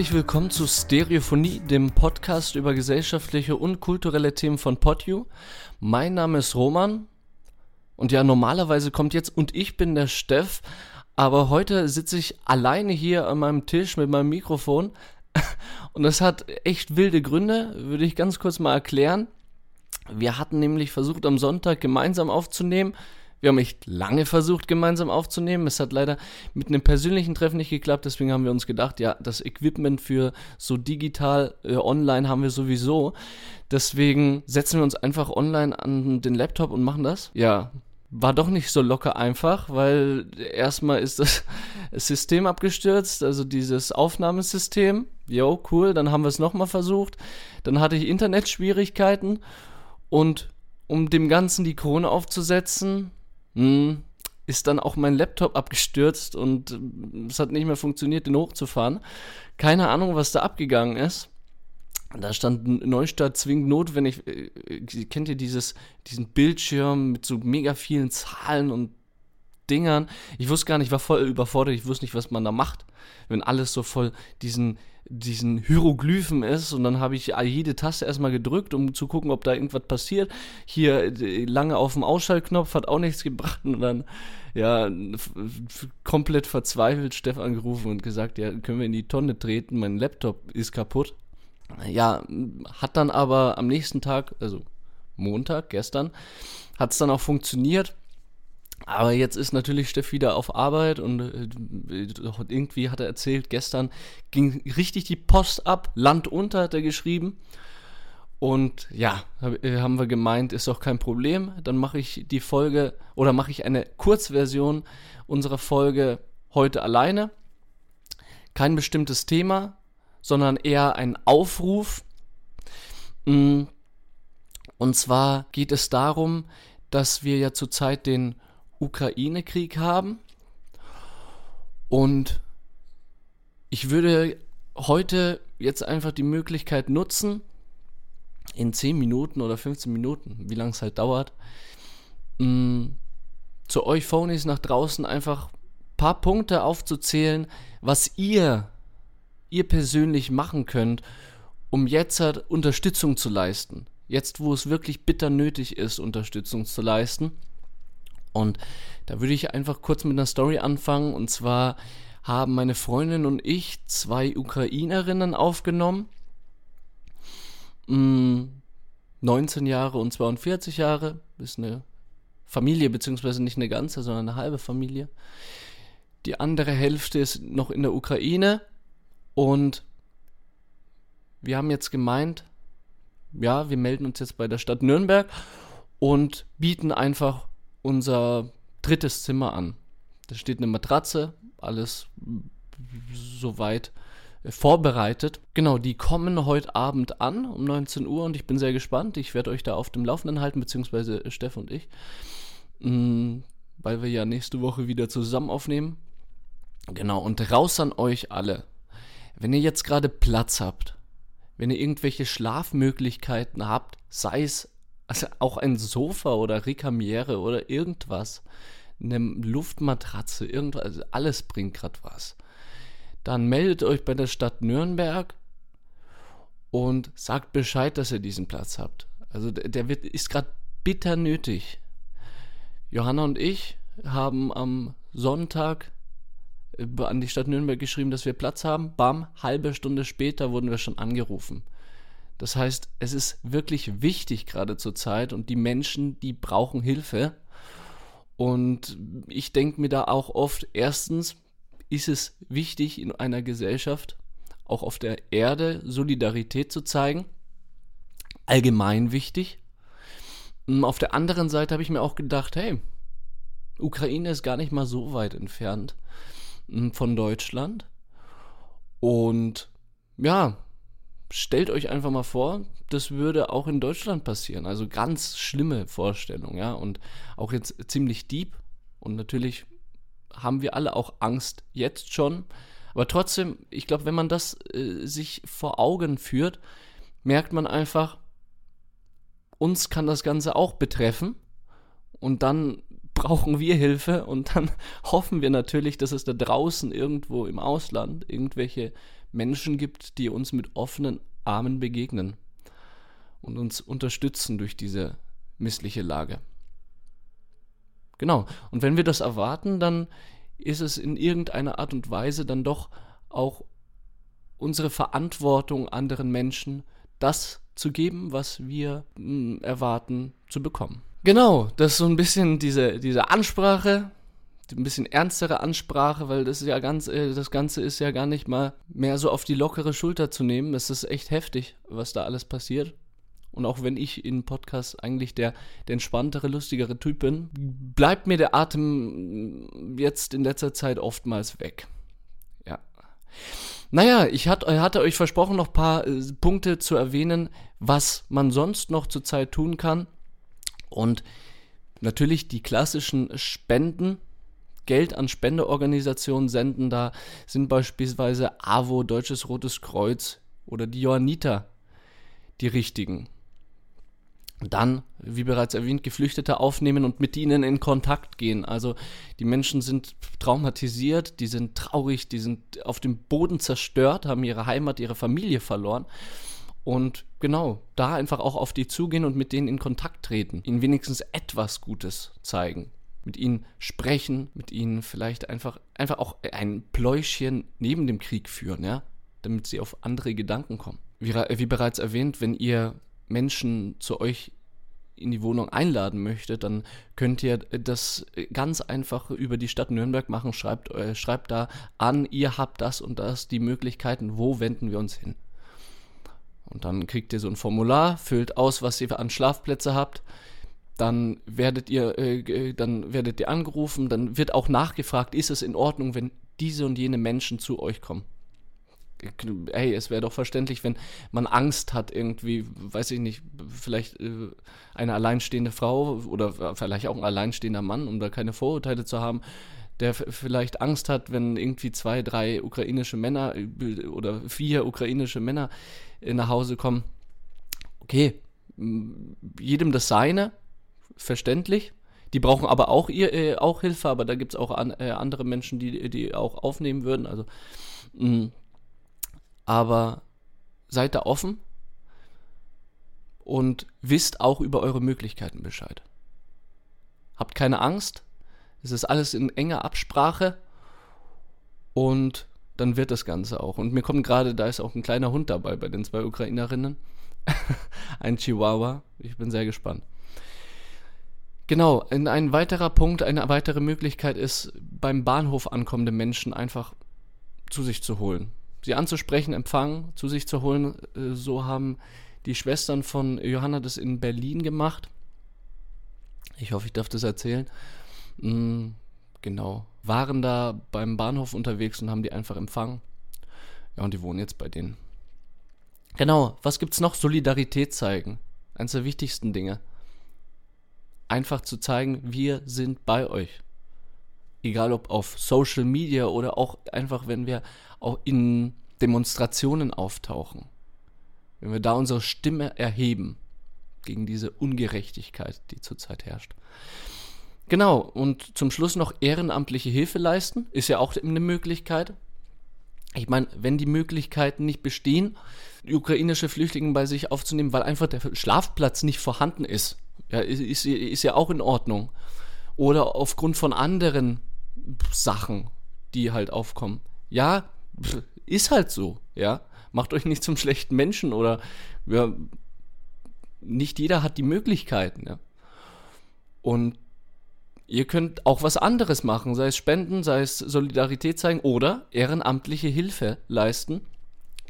Herzlich willkommen zu Stereophonie, dem Podcast über gesellschaftliche und kulturelle Themen von PodU. Mein Name ist Roman und ja, normalerweise kommt jetzt und ich bin der Steff, aber heute sitze ich alleine hier an meinem Tisch mit meinem Mikrofon und das hat echt wilde Gründe, würde ich ganz kurz mal erklären. Wir hatten nämlich versucht, am Sonntag gemeinsam aufzunehmen. Wir haben echt lange versucht, gemeinsam aufzunehmen. Es hat leider mit einem persönlichen Treffen nicht geklappt. Deswegen haben wir uns gedacht, ja, das Equipment für so digital äh, online haben wir sowieso. Deswegen setzen wir uns einfach online an den Laptop und machen das. Ja, war doch nicht so locker einfach, weil erstmal ist das System abgestürzt, also dieses Aufnahmesystem. Jo, cool, dann haben wir es nochmal versucht. Dann hatte ich Internetschwierigkeiten und um dem Ganzen die Krone aufzusetzen, ist dann auch mein Laptop abgestürzt und äh, es hat nicht mehr funktioniert, den hochzufahren. Keine Ahnung, was da abgegangen ist. Da stand Neustart zwingend notwendig. Äh, kennt ihr dieses, diesen Bildschirm mit so mega vielen Zahlen und Dingern? Ich wusste gar nicht, ich war voll überfordert, ich wusste nicht, was man da macht, wenn alles so voll diesen diesen Hieroglyphen ist und dann habe ich jede Taste erstmal gedrückt, um zu gucken, ob da irgendwas passiert. Hier äh, lange auf dem Ausschaltknopf hat auch nichts gebracht und dann ja komplett verzweifelt Stefan gerufen und gesagt, ja, können wir in die Tonne treten, mein Laptop ist kaputt. Ja, hat dann aber am nächsten Tag, also Montag, gestern, hat es dann auch funktioniert aber jetzt ist natürlich Steff wieder auf Arbeit und äh, irgendwie hat er erzählt, gestern ging richtig die Post ab, Land unter hat er geschrieben. Und ja, äh, haben wir gemeint, ist auch kein Problem. Dann mache ich die Folge oder mache ich eine Kurzversion unserer Folge heute alleine. Kein bestimmtes Thema, sondern eher ein Aufruf. Mm. Und zwar geht es darum, dass wir ja zurzeit den Ukraine-Krieg haben. Und ich würde heute jetzt einfach die Möglichkeit nutzen, in 10 Minuten oder 15 Minuten, wie lange es halt dauert, mh, mm, zu euch Phonies nach draußen einfach ein paar Punkte aufzuzählen, was ihr, ihr persönlich machen könnt, um jetzt halt Unterstützung zu leisten. Jetzt, wo es wirklich bitter nötig ist, Unterstützung zu leisten. Und da würde ich einfach kurz mit einer Story anfangen. Und zwar haben meine Freundin und ich zwei Ukrainerinnen aufgenommen. 19 mm, Jahre und 42 Jahre. Ist eine Familie, beziehungsweise nicht eine ganze, sondern eine halbe Familie. Die andere Hälfte ist noch in der Ukraine. Und wir haben jetzt gemeint, ja, wir melden uns jetzt bei der Stadt Nürnberg und bieten einfach unser drittes Zimmer an. Da steht eine Matratze, alles soweit äh, vorbereitet. Genau, die kommen heute Abend an um 19 Uhr und ich bin sehr gespannt. Ich werde euch da auf dem Laufenden halten, beziehungsweise Steff und ich, mm, weil wir ja nächste Woche wieder zusammen aufnehmen. Genau, und raus an euch alle. Wenn ihr jetzt gerade Platz habt, wenn ihr irgendwelche Schlafmöglichkeiten habt, sei es also auch ein Sofa oder Recamiere oder irgendwas. Eine Luftmatratze, irgendwas, also alles bringt gerade was. Dann meldet euch bei der Stadt Nürnberg und sagt Bescheid, dass ihr diesen Platz habt. Also der wird, ist gerade bitter nötig. Johanna und ich haben am Sonntag äh, an die Stadt Nürnberg geschrieben, dass wir Platz haben. Bam, halbe Stunde später wurden wir schon angerufen. Das heißt, es ist wirklich wichtig gerade zur Zeit und die Menschen, die brauchen Hilfe. Und ich denke mir da auch oft, erstens ist es wichtig in einer Gesellschaft, auch auf der Erde, Solidarität zu zeigen. Allgemein wichtig. Hm, auf der anderen Seite habe ich mir auch gedacht, hey, Ukraine ist gar nicht mal so weit entfernt hm, von Deutschland. Und ja, stellt euch einfach mal vor, das würde auch in Deutschland passieren. Also ganz schlimme Vorstellung, ja. Und auch jetzt ziemlich deep. Und natürlich haben wir alle auch Angst jetzt schon. Aber trotzdem, ich glaube, wenn man das äh, sich vor Augen führt, merkt man einfach, uns kann das Ganze auch betreffen. Und dann brauchen wir Hilfe und dann hoffen wir natürlich, dass es da draußen irgendwo im Ausland irgendwelche Menschen gibt, die uns mit offenen Armen begegnen und uns unterstützen durch diese missliche Lage. Genau. Und wenn wir das erwarten, dann ist es in irgendeiner Art und Weise dann doch auch unsere Verantwortung anderen Menschen, das zu geben, was wir hm, erwarten zu bekommen. Genau, das ist so ein bisschen diese, diese Ansprache, ein bisschen ernstere Ansprache, weil das ja ganz, äh, das Ganze ist ja gar nicht mal mehr so auf die lockere Schulter zu nehmen. Das ist echt heftig, was da alles passiert. Und auch wenn ich in Podcasts eigentlich der, der entspanntere, lustigere Typ bin, bleibt mir der Atem jetzt in letzter Zeit oftmals weg. Ja. Naja, ich hat, hatte euch versprochen, noch ein paar äh, Punkte zu erwähnen, was man sonst noch zurzeit tun kann. Und natürlich die klassischen Spenden, Geld an Spendeorganisationen senden. Da sind beispielsweise AWO, Deutsches Rotes Kreuz oder die Johanniter die richtigen. Dann, wie bereits erwähnt, Geflüchtete aufnehmen und mit ihnen in Kontakt gehen. Also die Menschen sind traumatisiert, die sind traurig, die sind auf dem Boden zerstört, haben ihre Heimat, ihre Familie verloren. Und genau, da einfach auch auf die zugehen und mit denen in Kontakt treten, ihnen wenigstens etwas Gutes zeigen, mit ihnen sprechen, mit ihnen vielleicht einfach, einfach auch ein Pläuschchen neben dem Krieg führen, ja, damit sie auf andere Gedanken kommen. Wie, wie bereits erwähnt, wenn ihr Menschen zu euch in die Wohnung einladen möchte, dann könnt ihr das ganz einfach über die Stadt Nürnberg machen. Schreibt, äh, schreibt da an, ihr habt das und das, die Möglichkeiten, wo wenden wir uns hin. Und dann kriegt ihr so ein Formular, füllt aus, was ihr an Schlafplätze habt. Dann werdet ihr, äh, dann werdet ihr angerufen, dann wird auch nachgefragt, ist es in Ordnung, wenn diese und jene Menschen zu euch kommen hey, es wäre doch verständlich, wenn man Angst hat, irgendwie, weiß ich nicht, vielleicht äh, eine alleinstehende Frau oder vielleicht auch ein alleinstehender Mann, um da keine Vorurteile zu haben, der vielleicht Angst hat, wenn irgendwie zwei, drei ukrainische Männer äh, oder vier ukrainische Männer äh, nach Hause kommen. Okay, jedem das seine, verständlich. Die brauchen aber auch, ihr, äh, auch Hilfe, aber da gibt es auch an, äh, andere Menschen, die, die auch aufnehmen würden. Also mh, aber seid da offen und wisst auch über eure Möglichkeiten Bescheid. Habt keine Angst, es ist alles in enger Absprache und dann wird das Ganze auch. Und mir kommt gerade, da ist auch ein kleiner Hund dabei bei den zwei Ukrainerinnen. ein Chihuahua. Ich bin sehr gespannt. Genau, ein weiterer Punkt, eine weitere Möglichkeit ist, beim Bahnhof ankommende Menschen einfach zu sich zu holen sie anzusprechen, empfangen, zu sich zu holen. Äh, so haben die Schwestern von Johanna das in Berlin gemacht. Ich hoffe, ich darf das erzählen. Mm, genau. Waren da beim Bahnhof unterwegs und haben die einfach empfangen. Ja, und die wohnen jetzt bei denen. Genau, was gibt's noch? Solidarität zeigen. Eines der wichtigsten Dinge. Einfach zu zeigen, wir sind bei euch egal ob auf Social Media oder auch einfach, wenn wir auch in Demonstrationen auftauchen, wenn wir da unsere Stimme erheben gegen diese Ungerechtigkeit, die zurzeit herrscht. Genau, und zum Schluss noch ehrenamtliche Hilfe leisten, ist ja auch eine Möglichkeit. Ich meine, wenn die Möglichkeiten nicht bestehen, ukrainische Flüchtlinge bei sich aufzunehmen, weil einfach der Schlafplatz nicht vorhanden ist, ja, ist, ist ja auch in Ordnung. Oder aufgrund von anderen Sachen, die halt aufkommen. Ja, ist halt so, ja. Macht euch nicht zum schlechten Menschen oder ja, nicht jeder hat die Möglichkeiten, ja. Und ihr könnt auch was anderes machen, sei es Spenden, sei es Solidarität zeigen oder ehrenamtliche Hilfe leisten,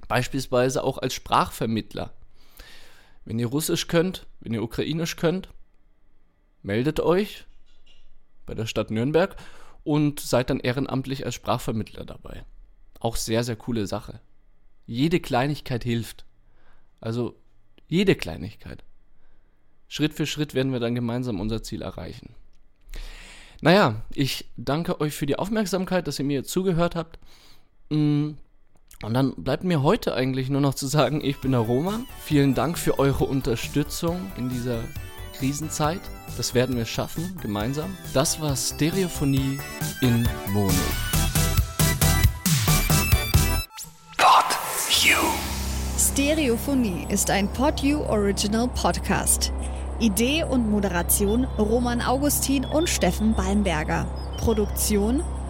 beispielsweise auch als Sprachvermittler. Wenn ihr Russisch könnt, wenn ihr Ukrainisch könnt, meldet euch bei der Stadt Nürnberg und seid dann ehrenamtlich als Sprachvermittler dabei. Auch sehr, sehr coole Sache. Jede Kleinigkeit hilft. Also jede Kleinigkeit. Schritt für Schritt werden wir dann gemeinsam unser Ziel erreichen. Naja, ich danke euch für die Aufmerksamkeit, dass ihr mir zugehört habt. Und dann bleibt mir heute eigentlich nur noch zu sagen, ich bin der Roman. Vielen Dank für eure Unterstützung in dieser Krisenzeit. Das werden wir schaffen, gemeinsam. Das war Stereophonie in Mono. Pod. Stereophonie ist ein PodU Original Podcast. Idee und Moderation Roman Augustin und Steffen Balmberger. Produktion